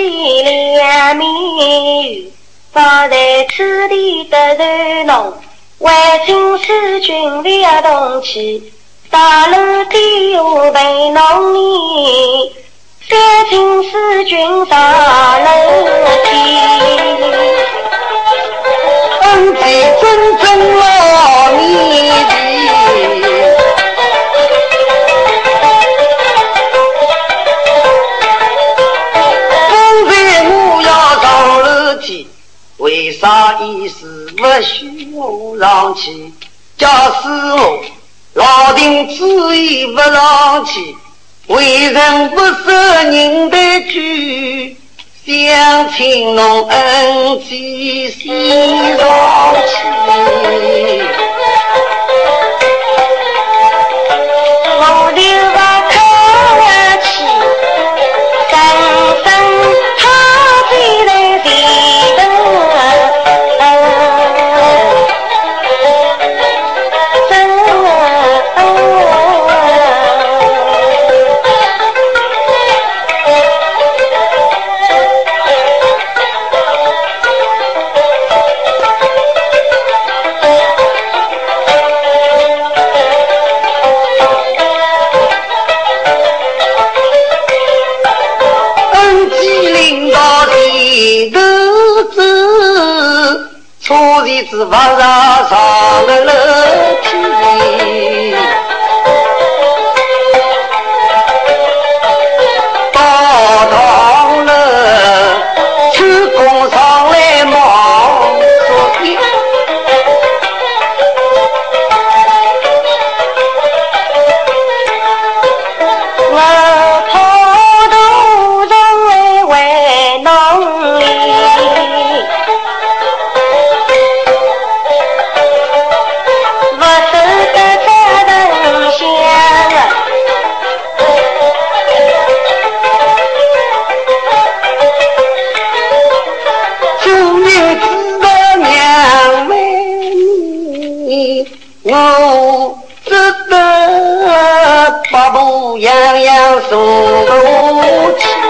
难免放在此地得罪侬，为军师军烈动气，大楼底下陪侬你，三军师军上楼梯，为啥一时不许我上去？假使我老丁执意不上去，为人不受人的句，想请侬恩基先上去。是不上上了楼梯，我只得把步样样送过去。